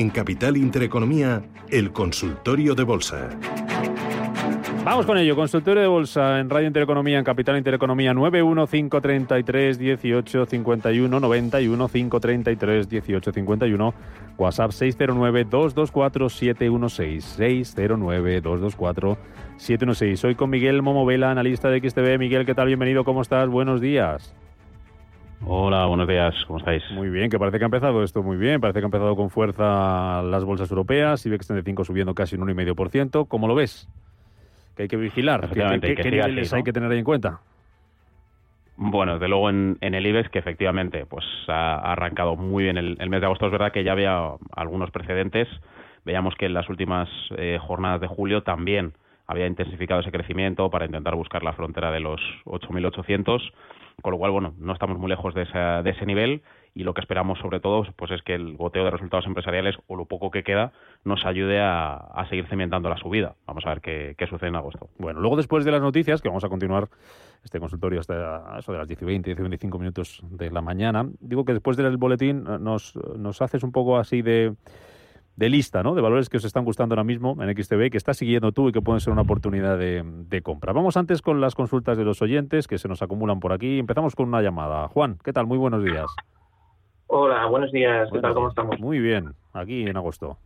En Capital Intereconomía, el consultorio de bolsa. Vamos con ello, consultorio de bolsa en Radio Intereconomía, en Capital Intereconomía 91533 1851 91 533 1851 WhatsApp 609 224 716 609 224 716. Soy con Miguel Momovela, analista de XTV. Miguel, ¿qué tal? Bienvenido, ¿cómo estás? Buenos días. Hola, buenos días, ¿cómo estáis? Muy bien, que parece que ha empezado esto muy bien, parece que ha empezado con fuerza las bolsas europeas, IBEX 35 subiendo casi un 1,5%, ¿cómo lo ves? Que hay que vigilar, ¿qué, qué, niveles hay que tener ahí en cuenta? Bueno, desde luego en, el IBEX que efectivamente pues ha arrancado muy bien el, mes de agosto, es verdad que ya había algunos precedentes, veíamos que en las últimas eh, jornadas de julio también había intensificado ese crecimiento para intentar buscar la frontera de los 8.800 con lo cual, bueno, no estamos muy lejos de, de ese nivel y lo que esperamos sobre todo pues es que el goteo de resultados empresariales o lo poco que queda nos ayude a, seguir cimentando la subida. Vamos a ver qué, sucede en agosto. Bueno, luego después de las noticias, que vamos a continuar este consultorio hasta eso de las 10 y 20, 10 y 25 minutos de la mañana, digo que después del boletín nos, nos haces un poco así de de lista, ¿no? De valores que os están gustando ahora mismo en XTB, que estás siguiendo tú y que pueden ser una oportunidad de, compra. Vamos antes con las consultas de los oyentes que se nos acumulan por aquí. Empezamos con una llamada. Juan, ¿qué tal? Muy buenos días. Hola, buenos días. ¿Qué tal? ¿Cómo estamos? Muy bien, aquí en agosto.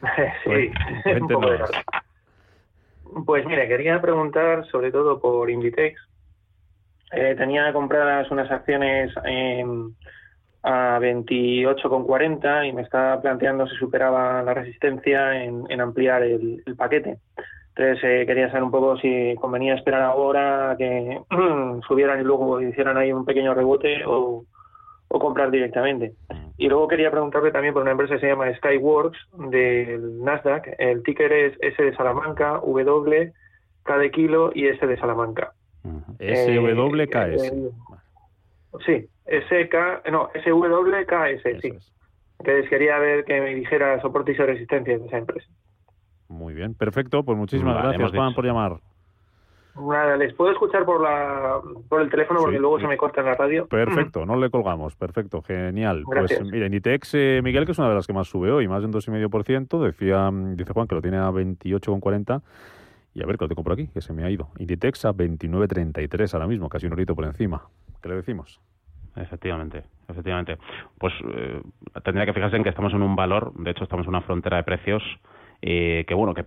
sí, Pues mire, quería preguntar sobre todo por Inditex. Eh, tenía compradas unas acciones en a 28,40 y me estaba planteando si superaba la resistencia en, ampliar el, paquete. Entonces eh, quería saber un poco si convenía esperar ahora que subieran y luego hicieran ahí un pequeño rebote o, comprar directamente. Y luego quería preguntarle también por una empresa que se llama Skyworks del Nasdaq. El ticker es S de Salamanca, W, K de kilo y S de Salamanca. SWKS. Eh, sí, SK, no, SWKS, sí. Entonces quería ver que me dijera soporte y resistencia de esa empresa. Muy bien, perfecto. Pues muchísimas gracias, Juan, por llamar. Nada, les puedo escuchar por la por el teléfono porque luego se me corta en la radio. Perfecto, no le colgamos. Perfecto, genial. Pues mira, Inditex, eh, Miguel, que es una de las que más sube hoy, más de un 2,5%, decía, dice Juan que lo tiene a 28,40. Y a ver, que lo tengo por aquí, que se me ha ido. Inditex a 29,33 ahora mismo, casi un horito por encima. ¿Qué le decimos? Efectivamente, efectivamente. Pues eh, tendría que fijarse en que estamos en un valor, de hecho estamos en una frontera de precios eh, que bueno, que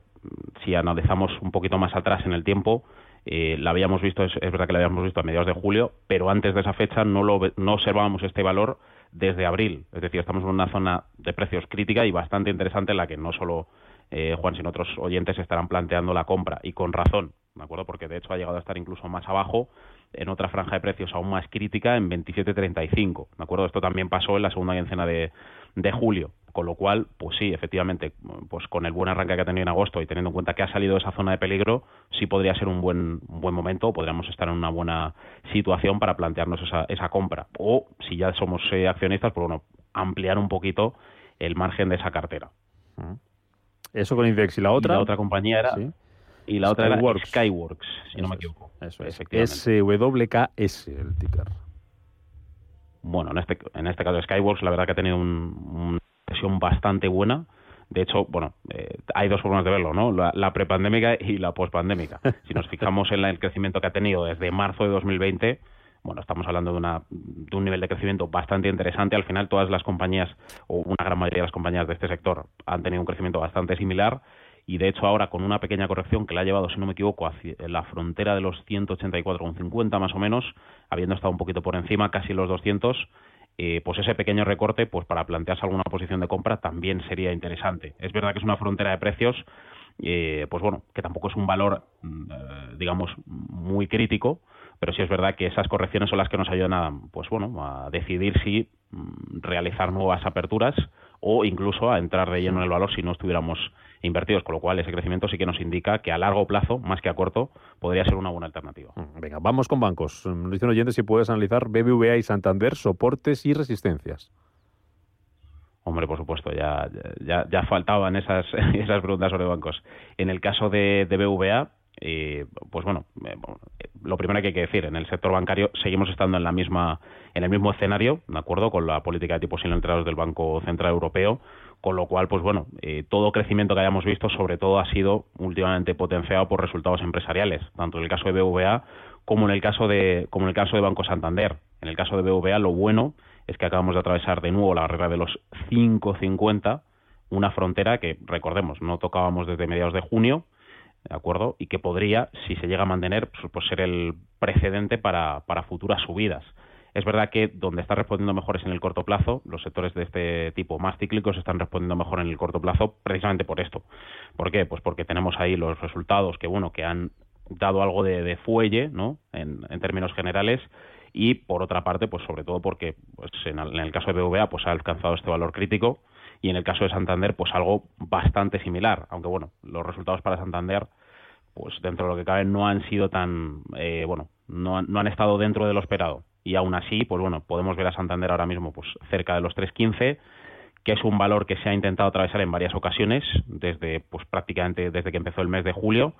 si analizamos un poquito más atrás en el tiempo, eh, la habíamos visto, es, verdad que la habíamos visto a mediados de julio, pero antes de esa fecha no, lo, no observábamos este valor desde abril. Es decir, estamos en una zona de precios crítica y bastante interesante en la que no solo eh, Juan, sino otros oyentes estarán planteando la compra y con razón, ¿de acuerdo? Porque de hecho ha llegado a estar incluso más abajo en otra franja de precios aún más crítica en 27.35. ¿De acuerdo? Esto también pasó en la segunda quincena de, julio. Con lo cual, pues sí, efectivamente, pues con el buen arranque que ha tenido en agosto y teniendo en cuenta que ha salido de esa zona de peligro, sí podría ser un buen, buen momento, podríamos estar en una buena situación para plantearnos esa, esa compra. O si ya somos eh, accionistas, pues bueno, ampliar un poquito el margen de esa cartera. Eso con Index y la otra. la otra compañía era y la otra era Skyworks, si no me equivoco. Eso es. SWKS, el ticker. Bueno, en este, en este caso Skyworks, la verdad que ha tenido una sesión bastante buena. De hecho, bueno, eh, hay dos formas de verlo, ¿no? La, prepandémica y la pospandémica. Si nos fijamos en el crecimiento que ha tenido desde marzo de 2020, bueno, estamos hablando de, una, de un nivel de crecimiento bastante interesante. Al final, todas las compañías, o una gran mayoría de las compañías de este sector, han tenido un crecimiento bastante similar y de hecho ahora con una pequeña corrección que la ha llevado, si no me equivoco, hacia la frontera de los 184,50 más o menos, habiendo estado un poquito por encima, casi los 200, eh, pues ese pequeño recorte, pues para plantearse alguna posición de compra también sería interesante. Es verdad que es una frontera de precios, eh, pues bueno, que tampoco es un valor, mm, eh, digamos, muy crítico, pero sí es verdad que esas correcciones son las que nos ayudan a, pues bueno, a decidir si mm, realizar nuevas aperturas o incluso a entrar de lleno en el valor si no estuviéramos invertidos, con lo cual ese crecimiento sí que nos indica que a largo plazo, más que a corto, podría ser una buena alternativa. Mm, venga, vamos con bancos. Nos dice un oyente si puedes analizar BBVA y Santander, soportes y resistencias. Hombre, por supuesto, ya, ya, ya faltaban esas, esas preguntas sobre bancos. En el caso de, de BVA, eh, pues bueno, eh, lo primero que hay que decir, en el sector bancario seguimos estando en la misma, en el mismo escenario, de acuerdo, con la política de tipos entrados del Banco Central Europeo, con lo cual, pues bueno, eh, todo crecimiento que hayamos visto, sobre todo, ha sido últimamente potenciado por resultados empresariales, tanto en el caso de BVA como en el caso de, como en el caso de Banco Santander. En el caso de BVA, lo bueno es que acabamos de atravesar de nuevo la barrera de los 5,50, una frontera que, recordemos, no tocábamos desde mediados de junio, ¿de acuerdo? Y que podría, si se llega a mantener, pues, pues ser el precedente para, para futuras subidas. Es verdad que donde está respondiendo mejor es en el corto plazo. Los sectores de este tipo más cíclicos están respondiendo mejor en el corto plazo precisamente por esto. ¿Por qué? Pues porque tenemos ahí los resultados que, bueno, que han dado algo de, fuelle, ¿no? En, en, términos generales y por otra parte, pues sobre todo porque pues, en, el caso de BVA pues ha alcanzado este valor crítico y en el caso de Santander pues algo bastante similar, aunque bueno, los resultados para Santander pues dentro de lo que cabe no han sido tan eh, bueno, no, no han estado dentro de lo esperado. Y aún así, pues bueno, podemos ver a Santander ahora mismo pues cerca de los 3.15 que es un valor que se ha intentado atravesar en varias ocasiones desde pues prácticamente desde que empezó el mes de julio.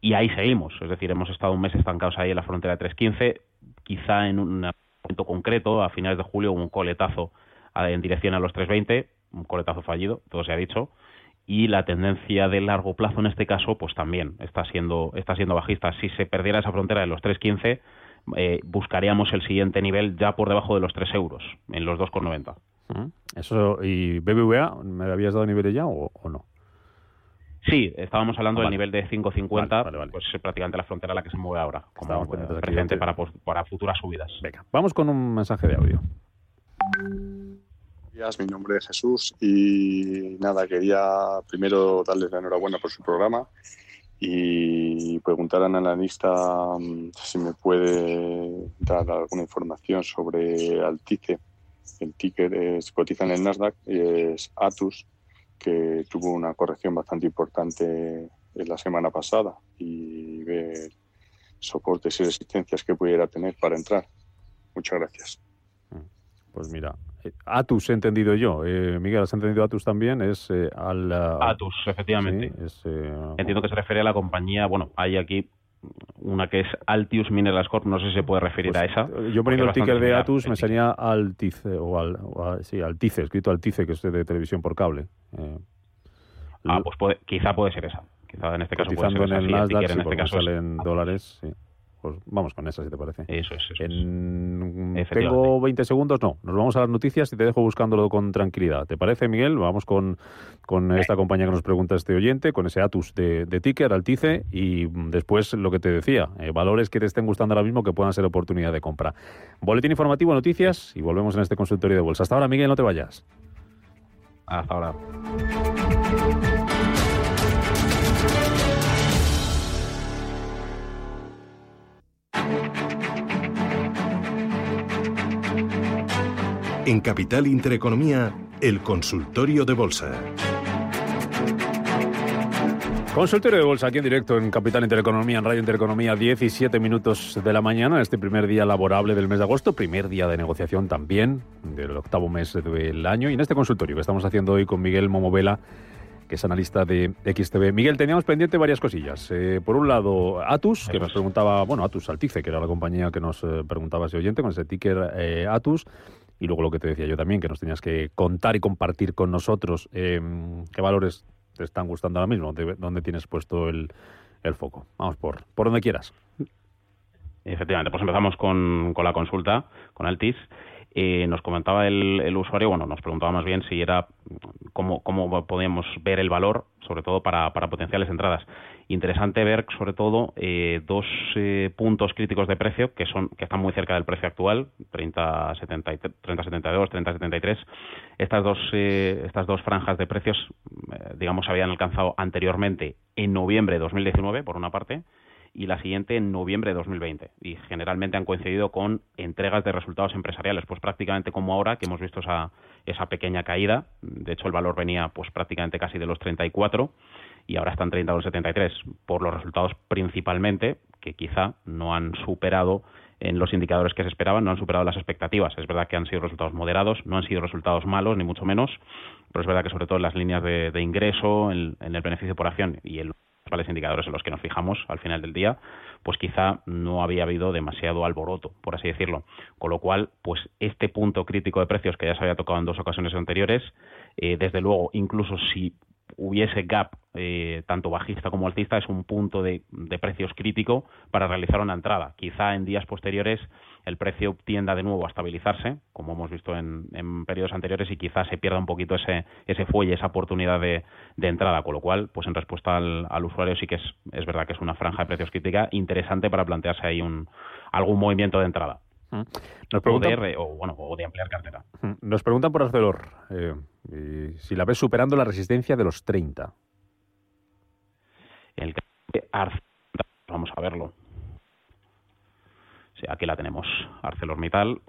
Y ahí seguimos, es decir, hemos estado un mes estancados ahí en la frontera de 3.15, quizá en un momento concreto, a finales de julio, un coletazo en dirección a los 3.20, un coletazo fallido, todo se ha dicho, y la tendencia de largo plazo en este caso, pues también está siendo, está siendo bajista. Si se perdiera esa frontera de los 3.15, eh, buscaríamos el siguiente nivel ya por debajo de los 3 euros, en los 2,90. Eso, ¿Y BBVA me habías dado niveles ya o, no? Sí, estábamos hablando del nivel de 5.50, pues es prácticamente la frontera a la que se mueve ahora, como presente para, para futuras subidas. Venga, vamos con un mensaje de audio. Mi nombre es Jesús y nada, quería primero darles la enhorabuena por su programa y preguntar al analista mm, si me puede dar alguna información sobre Altice. El ticket es, cotiza en el Nasdaq es Atus, que tuvo una corrección bastante importante en la semana pasada y ver soportes y resistencias que pudiera tener para entrar. Muchas gracias. Pues mira, Atus he entendido yo. Eh, Miguel, ¿has entendido Atus también? Es eh, al... Atus, efectivamente. Entiendo que se refiere a la compañía, bueno, hay aquí una que es Altius Minerals Corp, no sé si se puede referir pues, a esa. Yo poniendo el ticker de Atus me salía Altice, o, al, sí, Altice, escrito Altice, que es de televisión por cable. ah, pues puede, quizá puede ser esa. Quizá en este caso puede ser en el Nasdaq, en este caso salen dólares, sí. Pues vamos con esa, si te parece. Eso es. Tengo 20 segundos, no. Nos vamos a las noticias y te dejo buscándolo con tranquilidad. ¿Te parece, Miguel? Vamos con, con esta compañía que nos pregunta este oyente, con ese Atus de, de ticker, Altice, y después lo que te decía, eh, valores que te estén gustando ahora mismo que puedan ser oportunidad de compra. Boletín informativo, noticias, y volvemos en este consultorio de bolsa. Hasta ahora, Miguel, no te vayas. Hasta ahora. En Capital Intereconomía, el consultorio de bolsa. Consultorio de bolsa aquí en directo en Capital Intereconomía, en Radio Intereconomía, 17 minutos de la mañana, este primer día laborable del mes de agosto, primer día de negociación también del octavo mes del año y en este consultorio que estamos haciendo hoy con Miguel Momovela, que es analista de XTV. Miguel, teníamos pendiente varias cosillas. Eh, por un lado, Atus, que nos preguntaba, bueno, Atus Altice, que era la compañía que nos eh, preguntaba ese oyente con ese ticker eh, Atus. Y luego lo que te decía yo también, que nos tenías que contar y compartir con nosotros em, qué valores te están gustando ahora mismo, dónde tienes puesto el, foco. Vamos por, por donde quieras. Efectivamente, pues empezamos con, con la consulta, con Altis. Eh, nos comentaba el, usuario, bueno, nos preguntaba más bien si era cómo, cómo podíamos ver el valor, sobre todo para, potenciales entradas. Interesante ver, sobre todo, eh, dos eh, puntos críticos de precio que son que están muy cerca del precio actual, 30.72, 30.73. Estas dos, estas dos franjas de precios, digamos, habían alcanzado anteriormente en noviembre de 2019, por una parte, y la siguiente en noviembre de 2020. Y generalmente han coincidido con entregas de resultados empresariales, pues prácticamente como ahora que hemos visto esa, esa pequeña caída. De hecho, el valor venía pues prácticamente casi de los 34 y ahora están 30,73 por los resultados principalmente que quizá no han superado en los indicadores que se esperaban, no han superado las expectativas. Es verdad que han sido resultados moderados, no han sido resultados malos, ni mucho menos, pero es verdad que sobre todo en las líneas de, ingreso, en, el beneficio por acción y en los indicadores en los que nos fijamos al final del día, pues quizá no había habido demasiado alboroto, por así decirlo. Con lo cual, pues este punto crítico de precios que ya se había tocado en dos ocasiones anteriores, eh, desde luego, incluso si hubiese gap eh, tanto bajista como alcista es un punto de, precios crítico para realizar una entrada. Quizá en días posteriores el precio tienda de nuevo a estabilizarse, como hemos visto en, periodos anteriores, y quizá se pierda un poquito ese, ese fuelle, esa oportunidad de, entrada. Con lo cual, pues en respuesta al, usuario sí que es, es verdad que es una franja de precios crítica interesante para plantearse ahí un, algún movimiento de entrada. Nos preguntan, o, bueno, o de ampliar cartera. Nos preguntan por Arcelor eh, si la ves superando la resistencia de los 30. El vamos a verlo. Sí, aquí la tenemos, ArcelorMittal,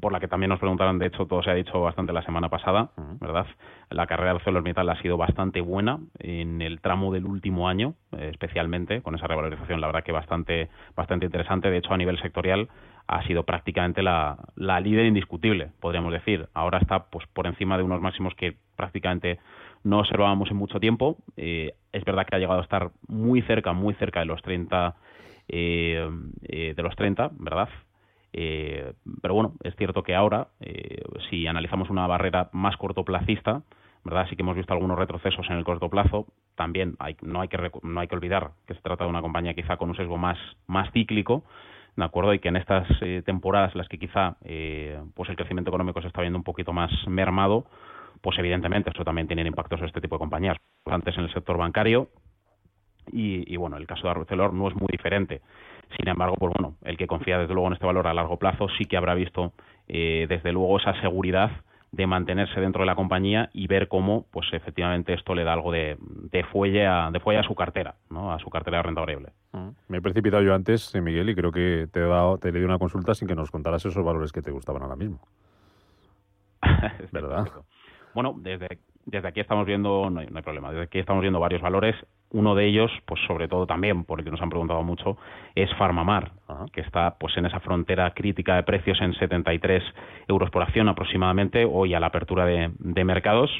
por la que también nos preguntaron, de hecho todo se ha dicho bastante la semana pasada, ¿verdad? La carrera de ArcelorMittal ha sido bastante buena en el tramo del último año, eh, especialmente con esa revalorización, la verdad que bastante bastante interesante, de hecho a nivel sectorial ha sido prácticamente la, la líder indiscutible, podríamos decir. Ahora está pues por encima de unos máximos que prácticamente no observábamos en mucho tiempo. Eh, es verdad que ha llegado a estar muy cerca, muy cerca de los 30, eh, eh, de los 30, ¿verdad? Pero bueno, es cierto que ahora, si analizamos una barrera más cortoplacista, ¿verdad? Sí que hemos visto algunos retrocesos en el corto plazo. También hay, no, hay que, no hay que olvidar que se trata de una compañía quizá con un sesgo más, más cíclico, ¿de acuerdo? Y que en estas temporadas en las que quizá pues el crecimiento económico se está viendo un poquito más mermado, pues evidentemente eso también tiene impactos en este tipo de compañías. Antes en el sector bancario y, bueno, el caso de Arcelor no es muy diferente. Sin embargo, pues bueno, el que confía desde luego en este valor a largo plazo sí que habrá visto eh, desde luego esa seguridad de mantenerse dentro de la compañía y ver cómo, pues efectivamente esto le da algo de, fuelle a, de fuelle a su cartera, ¿no? A su cartera de renta variable. Mm. Me he precipitado yo antes, eh, Miguel, y creo que te he dado, te le di una consulta sin que nos contaras esos valores que te gustaban ahora mismo. ¿Verdad? Bueno, desde, desde aquí estamos viendo, no hay, problema, desde aquí estamos viendo varios valores. Uno de ellos, pues sobre todo también, por el que nos han preguntado mucho, es Farmamar, que está pues en esa frontera crítica de precios en 73 euros por acción aproximadamente, hoy a la apertura de, de mercados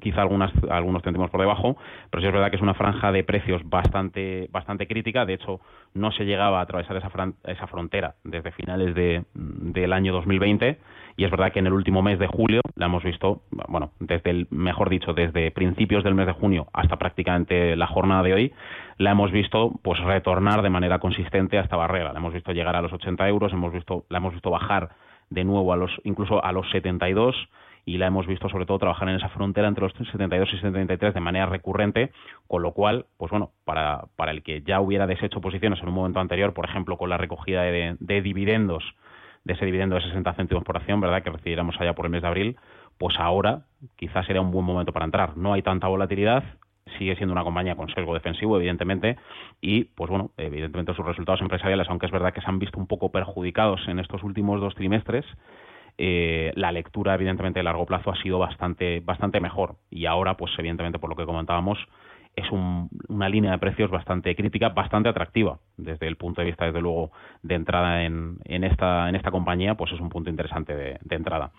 quizá algunas, algunos tendremos por debajo, pero sí es verdad que es una franja de precios bastante, bastante crítica. De hecho, no se llegaba a atravesar esa, esa frontera desde finales de, del año 2020 y es verdad que en el último mes de julio la hemos visto, bueno, desde el, mejor dicho, desde principios del mes de junio hasta prácticamente la jornada de hoy, la hemos visto pues retornar de manera consistente a esta barrera. La hemos visto llegar a los 80 euros, hemos visto, la hemos visto bajar de nuevo a los, incluso a los 72 y la hemos visto sobre todo trabajar en esa frontera entre los 72 y 73 de manera recurrente, con lo cual, pues bueno, para, para el que ya hubiera deshecho posiciones en un momento anterior, por ejemplo, con la recogida de, de dividendos de ese dividendo de 60 céntimos por acción, ¿verdad?, que recibiremos allá por el mes de abril, pues ahora quizás sería un buen momento para entrar. No hay tanta volatilidad, sigue siendo una compañía con sesgo defensivo, evidentemente, y pues bueno, evidentemente sus resultados empresariales, aunque es verdad que se han visto un poco perjudicados en estos últimos dos trimestres, eh, la lectura evidentemente de largo plazo ha sido bastante bastante mejor y ahora pues evidentemente por lo que comentábamos es una línea de precios bastante crítica, bastante atractiva desde el punto de vista, desde luego, de entrada en, en esta, en esta compañía, pues es un punto interesante de, entrada.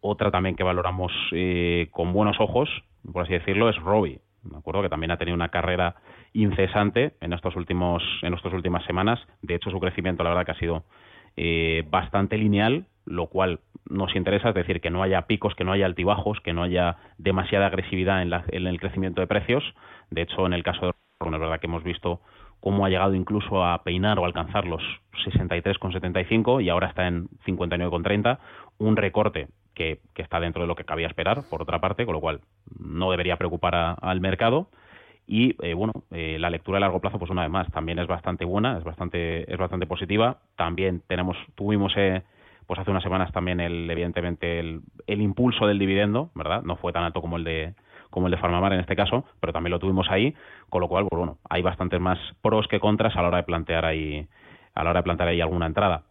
Otra también que valoramos eh, con buenos ojos, por así decirlo, es Robbie. Me acuerdo que también ha tenido una carrera incesante en estos últimos, en estas últimas semanas. De hecho, su crecimiento, la verdad, que ha sido eh, bastante lineal, lo cual nos interesa, es decir, que no haya picos, que no haya altibajos, que no haya demasiada agresividad en, en el crecimiento de precios, de hecho, en el caso de Ron, es verdad que hemos visto cómo ha llegado incluso a peinar o alcanzar los 63,75 y ahora está en 59,30, un recorte que, está dentro de lo que cabía esperar, por otra parte, con lo cual no debería preocupar al mercado. Y eh, bueno, eh, la lectura a largo plazo, pues una vez más, también es bastante buena, es bastante, es bastante positiva. También tenemos, tuvimos eh, pues hace unas semanas también el, evidentemente el, el impulso del dividendo, ¿verdad? No fue tan alto como el de como el de Farmamar en este caso, pero también lo tuvimos ahí, con lo cual, pues bueno, hay bastantes más pros que contras a la hora de plantear ahí, a la hora de plantear ahí alguna entrada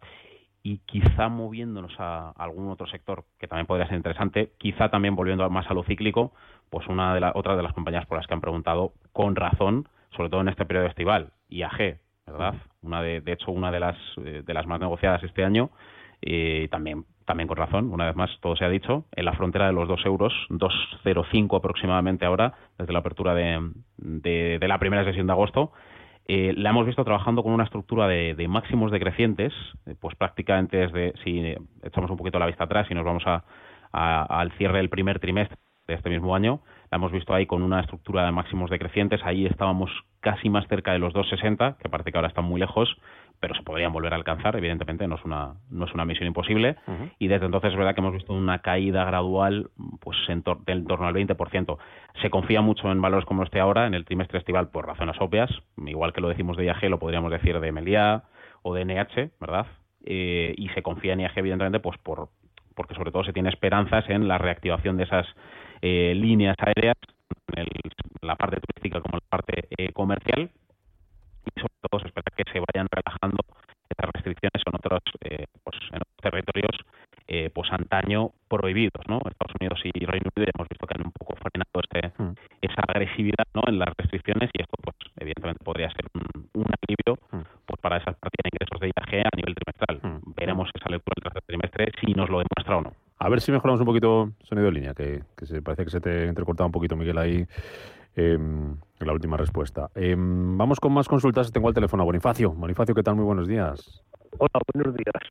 y quizá moviéndonos a algún otro sector que también podría ser interesante, quizá también volviendo más a lo cíclico, pues una de las otras de las compañías por las que han preguntado con razón, sobre todo en este periodo estival, IAG, ¿verdad? Una de, de hecho una de las eh, de las más negociadas este año y también también con razón, una vez más todo se ha dicho, en la frontera de los 2 euros, 2,05 aproximadamente ahora, desde la apertura de, de, de la primera sesión de agosto, eh, la hemos visto trabajando con una estructura de, máximos decrecientes, eh, pues prácticamente desde, si echamos un poquito la vista atrás y nos vamos a, a, al cierre del primer trimestre de este mismo año, la hemos visto ahí con una estructura de máximos decrecientes, ahí estábamos casi más cerca de los 2,60, que parece que ahora están muy lejos, pero se podrían volver a alcanzar, evidentemente no es una, no es una misión imposible, uh -huh. y desde entonces es verdad que hemos visto una caída gradual pues en, tor en torno al 20%. Se confía mucho en valores como este ahora, en el trimestre estival, por razones obvias, igual que lo decimos de IAG, lo podríamos decir de Melia o de NH, ¿verdad? Eh, y se confía en IAG, evidentemente, pues por porque sobre todo se tiene esperanzas en la reactivación de esas eh, líneas aéreas, en el, la parte turística como la parte eh, comercial, y sobre todo se espera que se vayan relajando estas restricciones en otros, eh, pues, en otros territorios eh, pues antaño prohibidos, ¿no? Estados Unidos y Reino Unido hemos visto que han un poco frenado este, mm. esa agresividad ¿no? en las restricciones y esto pues evidentemente podría ser un, un alivio mm. pues para esas partidas de ingresos de IAG a nivel trimestral. Mm. Veremos esa lectura del tercer trimestre si nos lo demuestra o no. A ver si mejoramos un poquito sonido de línea, que, que se parece que se te entrecortaba un poquito, Miguel, ahí eh, la última respuesta. Eh, vamos con más consultas. Tengo el teléfono a Bonifacio. Bonifacio, ¿qué tal? Muy buenos días. Hola, buenos días.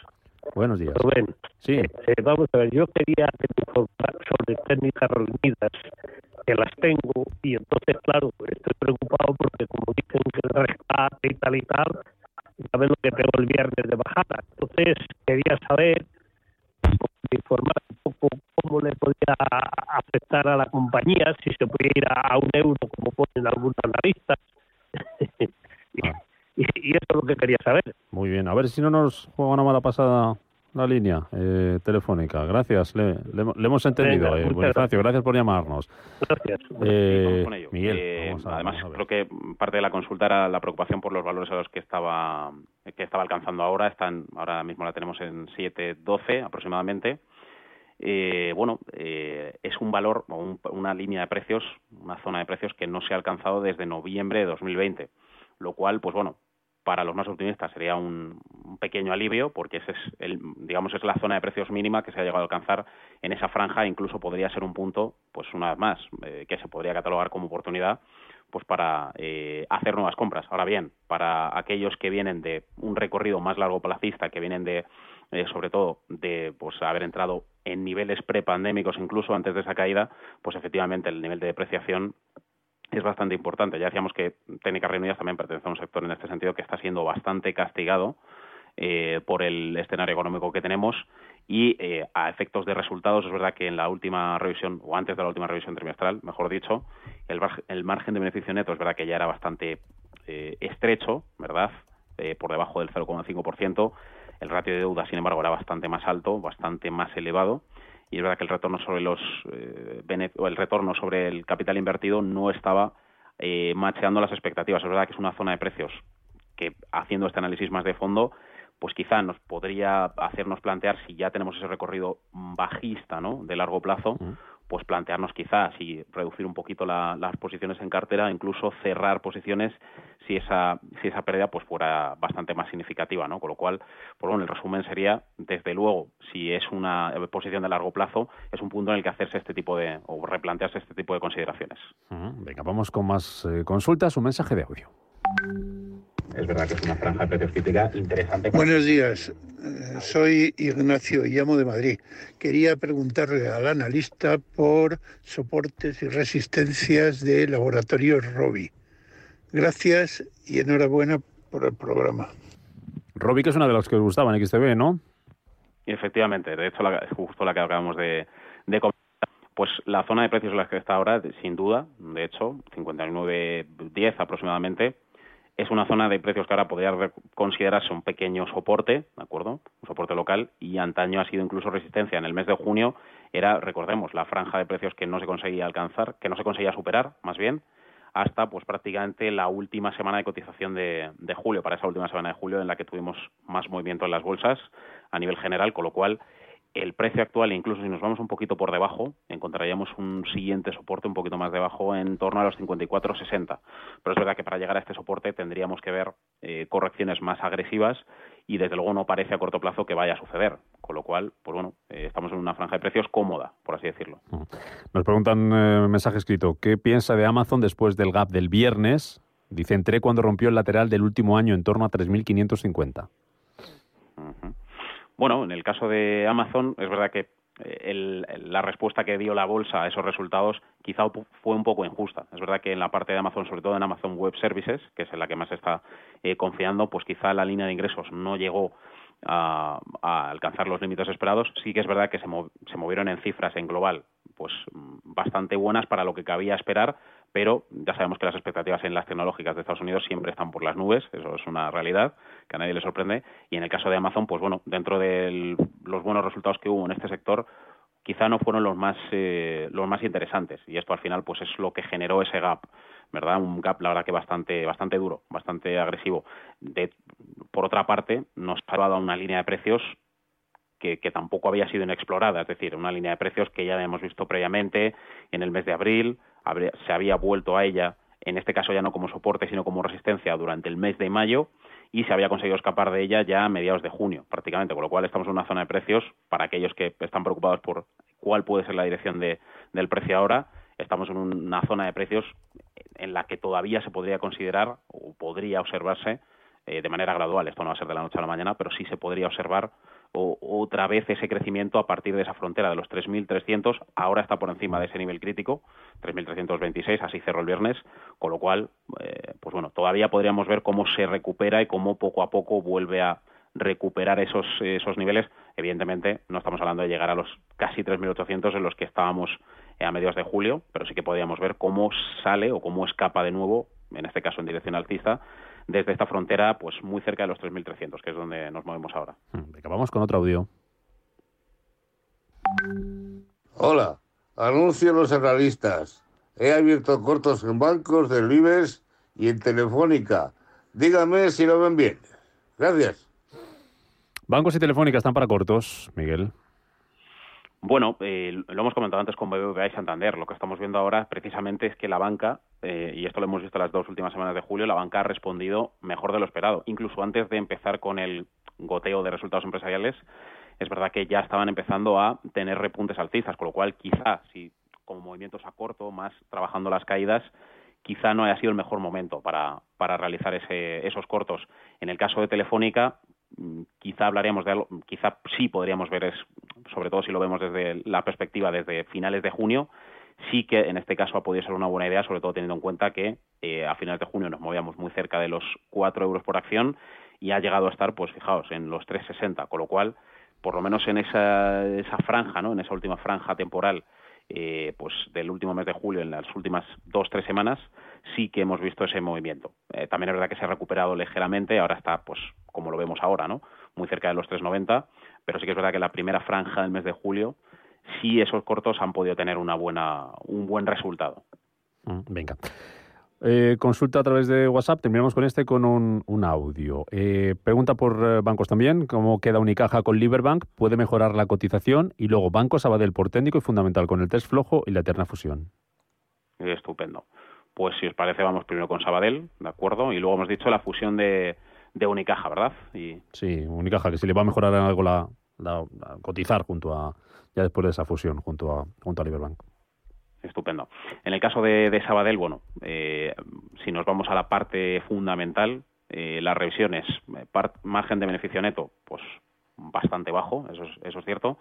Buenos días. Rubén, sí. Eh, eh, vamos a ver, yo quería que me sobre técnicas reunidas, que las tengo, y entonces, claro, estoy preocupado porque como dicen que rescate y tal y tal, ya ves lo que pegó el viernes de bajada. Entonces, quería saber, informar un poco cómo le podía afectar a la compañía, si se puede ir a, un euro, como ponen algunos analistas. y, ah. y, y, eso es lo que quería saber. Muy bien, a ver si no nos juega una mala pasada la línea eh, telefónica. Gracias, le, le, le hemos entendido. Venga, eh, Bonifacio, gracias por llamarnos. Gracias. Eh, con ello. Miguel, eh, vamos a, además vamos a creo que parte de la consulta era la preocupación por los valores a los que estaba que estaba alcanzando ahora. Están ahora mismo la tenemos en 7.12 aproximadamente. Eh, bueno, eh, es un valor o un, una línea de precios, una zona de precios que no se ha alcanzado desde noviembre de 2020, lo cual, pues bueno, para los más optimistas sería un, pequeño alivio porque ese es el, digamos es la zona de precios mínima que se ha llegado a alcanzar en esa franja incluso podría ser un punto pues una vez más eh, que se podría catalogar como oportunidad pues para eh, hacer nuevas compras. Ahora bien para aquellos que vienen de un recorrido más largo plazista que vienen de eh, sobre todo de pues haber entrado en niveles prepandémicos incluso antes de esa caída pues efectivamente el nivel de depreciación es bastante importante. Ya decíamos que Técnicas Reunidas también pertenece a un sector en este sentido que está siendo bastante castigado eh, por el escenario económico que tenemos y eh, a efectos de resultados es verdad que en la última revisión o antes de la última revisión trimestral, mejor dicho, el, el margen de beneficio neto es verdad que ya era bastante estrecho, ¿verdad? Por debajo del 0,5%. El ratio de deuda, sin embargo, era bastante más alto, bastante más elevado y es verdad que el retorno sobre los eh, el retorno sobre el capital invertido no estaba eh, macheando las expectativas. Es verdad que es una zona de precios que haciendo este análisis más de fondo, pues quizá nos podría hacernos plantear si ya tenemos ese recorrido bajista, ¿no? De largo plazo, pues plantearnos quizás y reducir un poquito la, las posiciones en cartera, incluso cerrar posiciones si esa si esa pérdida pues fuera bastante más significativa, ¿no? Con lo cual, pues bueno, el resumen sería desde luego si es una posición de largo plazo es un punto en el que hacerse este tipo de o replantearse este tipo de consideraciones. Venga, vamos con más eh, consultas, un mensaje de audio es verdad que es una franja de precios crítica interesante. Buenos días, eh, soy Ignacio y llamo de Madrid. Quería preguntarle al analista por soportes y resistencias de laboratorios Robi. Gracias y enhorabuena por el programa. Robi, que es una de las que os gustaban en XTV, ¿no? Efectivamente, de hecho, la, justo la que acabamos de, de comentar. Pues la zona de precios en la que está ahora, sin duda, de hecho, 59.10 aproximadamente, es una zona de precios que ahora podría considerarse un pequeño soporte, ¿de acuerdo? Un soporte local y antaño ha sido incluso resistencia. En el mes de junio era, recordemos, la franja de precios que no se conseguía alcanzar, que no se conseguía superar, más bien, hasta pues prácticamente la última semana de cotización de, de, julio, para esa última semana de julio en la que tuvimos más movimiento en las bolsas a nivel general, con lo cual el precio actual, incluso si nos vamos un poquito por debajo, encontraríamos un siguiente soporte un poquito más debajo en torno a los 54,60. Pero es verdad que para llegar a este soporte tendríamos que ver eh, correcciones más agresivas y desde luego no parece a corto plazo que vaya a suceder. Con lo cual, pues bueno, eh, estamos en una franja de precios cómoda, por así decirlo. Nos preguntan eh, mensaje escrito, ¿qué piensa de Amazon después del gap del viernes? Dice, entré cuando rompió el lateral del último año en torno a 3.550. Bueno, en el caso de Amazon, es verdad que eh, la respuesta que dio la bolsa a esos resultados quizá fue un poco injusta. Es verdad que en la parte de Amazon, sobre todo en Amazon Web Services, que es en la que más está eh, confiando, pues quizá la línea de ingresos no llegó a, alcanzar los límites esperados. Sí que es verdad que se, se movieron en cifras en global pues bastante buenas para lo que cabía esperar, pero ya sabemos que las expectativas en las tecnológicas de Estados Unidos siempre están por las nubes, eso es una realidad que a nadie le sorprende, y en el caso de Amazon, pues bueno, dentro de los buenos resultados que hubo en este sector, quizá no fueron los más eh, los más interesantes y esto al final pues es lo que generó ese gap verdad un gap la verdad que bastante bastante duro bastante agresivo. De, por otra parte nos ha dado una línea de precios que, que, tampoco había sido inexplorada, es decir, una línea de precios que ya habíamos visto previamente en el mes de abril, se había vuelto a ella, en este caso ya no como soporte, sino como resistencia durante el mes de mayo y se había conseguido escapar de ella ya a mediados de junio, prácticamente, con lo cual estamos en una zona de precios para aquellos que están preocupados por cuál puede ser la dirección de, del precio ahora. Estamos en una zona de precios en la que todavía se podría considerar o podría observarse eh, de manera gradual, esto no va a ser de la noche a la mañana, pero sí se podría observar o, otra vez ese crecimiento a partir de esa frontera de los 3.300, ahora está por encima de ese nivel crítico, 3.326, así cerró el viernes, con lo cual, eh, pues bueno, todavía podríamos ver cómo se recupera y cómo poco a poco vuelve a recuperar esos, esos niveles. Evidentemente, no estamos hablando de llegar a los casi 3.800 en los que estábamos a mediados de julio, pero sí que podríamos ver cómo sale o cómo escapa de nuevo, en este caso en dirección alcista, desde esta frontera pues muy cerca de los 3.300, que es donde nos movemos ahora. Venga, vamos con otro audio. Hola, anuncio los analistas. He abierto cortos en bancos del Vives y en Telefónica. Dígame si lo ven bien. Gracias. Bancos y Telefónica están para cortos, Miguel. Bueno, eh, lo hemos comentado antes con BBVA y Santander. Lo que estamos viendo ahora precisamente es que la banca, eh, y esto lo hemos visto las dos últimas semanas de julio, la banca ha respondido mejor de lo esperado. Incluso antes de empezar con el goteo de resultados empresariales, es verdad que ya estaban empezando a tener repuntes alcistas, con lo cual quizá, si como movimientos a corto, más trabajando las caídas, quizá no haya sido el mejor momento para, para realizar ese, esos cortos. En el caso de Telefónica, Mm, quizá hablaríamos de algo, quizá sí podríamos ver, es, sobre todo si lo vemos desde la perspectiva desde finales de junio, sí que en este caso ha podido ser una buena idea, sobre todo teniendo en cuenta que eh, a finales de junio nos movíamos muy cerca de los 4 euros por acción y ha llegado a estar, pues fijaos, en los 3,60, con lo cual, por lo menos en esa, esa franja, ¿no? en esa última franja temporal, eh, pues del último mes de julio, en las últimas dos, tres semanas, sí que hemos visto ese movimiento. Eh, también es verdad que se ha recuperado ligeramente, ahora está, pues, como lo vemos ahora, ¿no? Muy cerca de los 3,90, pero sí que es verdad que la primera franja del mes de julio, sí esos cortos han podido tener una buena, un buen resultado. Mm, venga. Eh, consulta a través de WhatsApp. Terminamos con este con un, audio. Eh, pregunta por bancos también. ¿Cómo queda Unicaja con Liberbank? ¿Puede mejorar la cotización? Y luego Banco Sabadell por técnico y fundamental con el test flojo y la eterna fusión. Estupendo. Pues si os parece, vamos primero con Sabadell, ¿de acuerdo? Y luego hemos dicho la fusión de, Unicaja, ¿verdad? Y... Sí, Unicaja, que si le va a mejorar algo la, cotizar junto a, ya después de esa fusión, junto a, junto a Liberbank. Estupendo. En el caso de, Sabadell, bueno, eh, si nos vamos a la parte fundamental, eh, las revisiones, eh, margen de beneficio neto, pues bastante bajo, eso es, eso es cierto.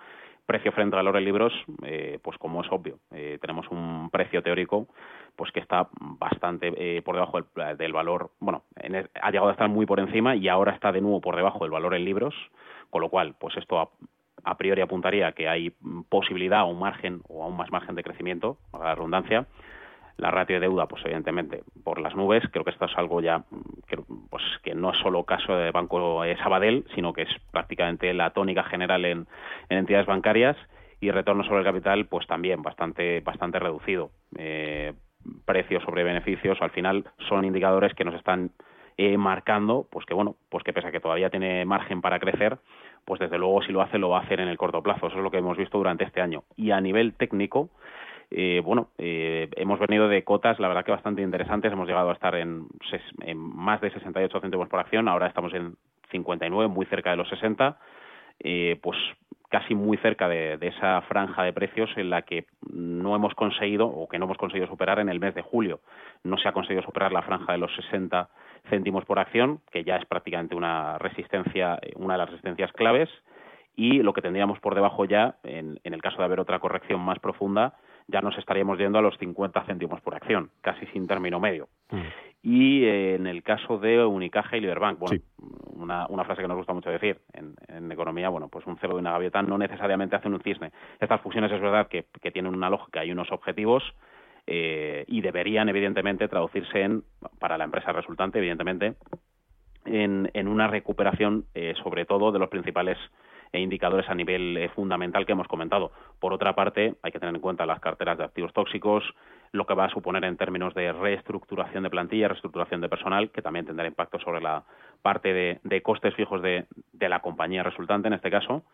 Precio frente al valor en libros, eh, pues como es obvio, eh, tenemos un precio teórico pues que está bastante por debajo del, valor, bueno, ha llegado a estar muy por encima y ahora está de nuevo por debajo del valor en libros, con lo cual, pues esto a, priori apuntaría que hay posibilidad o un margen o aún más margen de crecimiento, a la redundancia, la ratio de deuda, pues evidentemente por las nubes. Creo que esto es algo ya que, pues, que no es solo caso de Banco Sabadell, sino que es prácticamente la tónica general en, entidades bancarias. y retorno sobre el capital, pues también bastante, bastante reducido. Eh, precios sobre beneficios, al final son indicadores que nos están eh, marcando, pues que bueno, pues que pese a que todavía tiene margen para crecer, pues desde luego si lo hace, lo va a hacer en el corto plazo. Eso es lo que hemos visto durante este año. Y a nivel técnico, eh, bueno, eh, hemos venido de cotas, la verdad que bastante interesantes. Hemos llegado a estar en, más de 68 céntimos por acción, ahora estamos en 59, muy cerca de los 60. Eh, pues casi muy cerca de, esa franja de precios en la que no hemos conseguido o que no hemos conseguido superar en el mes de julio. No se ha conseguido superar la franja de los 60 céntimos por acción, que ya es prácticamente una resistencia, una de las resistencias claves, y lo que tendríamos por debajo ya, en, el caso de haber otra corrección más profunda, ya nos estaríamos yendo a los 50 céntimos por acción, casi sin término medio. Mm. Y eh, en el caso de Unicaja y Liberbank, bueno, una, una, frase que nos gusta mucho decir en, economía, bueno, pues un cerdo y una gaviota no necesariamente hacen un cisne. Estas fusiones es verdad que, tienen una lógica y unos objetivos eh, y deberían, evidentemente, traducirse en, para la empresa resultante, evidentemente, en, en una recuperación, eh, sobre todo, de los principales e indicadores a nivel eh, fundamental que hemos comentado. Por otra parte, hay que tener en cuenta las carteras de activos tóxicos, lo que va a suponer en términos de reestructuración de plantilla, reestructuración de personal, que también tendrá impacto sobre la parte de, costes fijos de, la compañía resultante en este caso.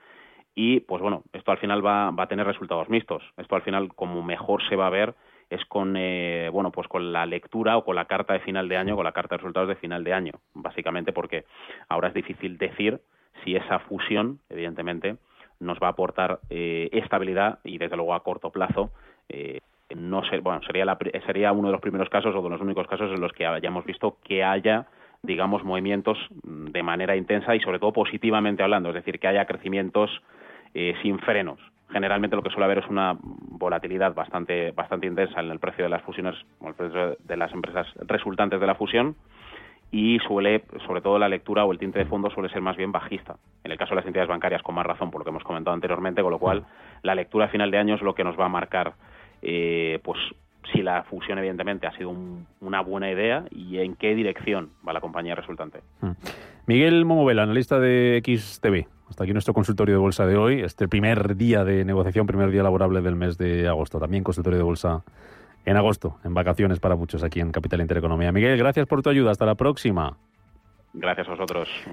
Y, pues bueno, esto al final va, a tener resultados mixtos. Esto al final, como mejor se va a ver, es con eh, bueno pues con la lectura o con la carta de final de año, con la carta de resultados de final de año, básicamente porque ahora es difícil decir si esa fusión, evidentemente, nos va a aportar eh, estabilidad y, desde luego, a corto plazo. Eh, no bueno, sería, sería uno de los primeros casos o de los únicos casos en los que hayamos visto que haya digamos, movimientos de manera intensa y sobre todo positivamente hablando, es decir, que haya crecimientos sin frenos. Generalmente lo que suele haber es una volatilidad bastante, bastante intensa en el precio de las fusiones, o el precio de las empresas resultantes de la fusión, y suele, sobre todo la lectura o el tinte de fondo suele ser más bien bajista. En el caso de las entidades bancarias, con más razón, por lo que hemos comentado anteriormente, con lo cual la lectura a final de año es lo que nos va a marcar, eh, pues si la fusión evidentemente ha sido una buena idea y en qué dirección va la compañía resultante. Mm. Miguel Momovela, analista de XTV. Hasta aquí nuestro consultorio de bolsa de hoy. Este primer día de negociación, primer día laborable del mes de agosto. También consultorio de bolsa en agosto, en vacaciones para muchos aquí en Capital Intereconomía. Miguel, gracias por tu ayuda. Hasta la próxima. Gracias a vosotros.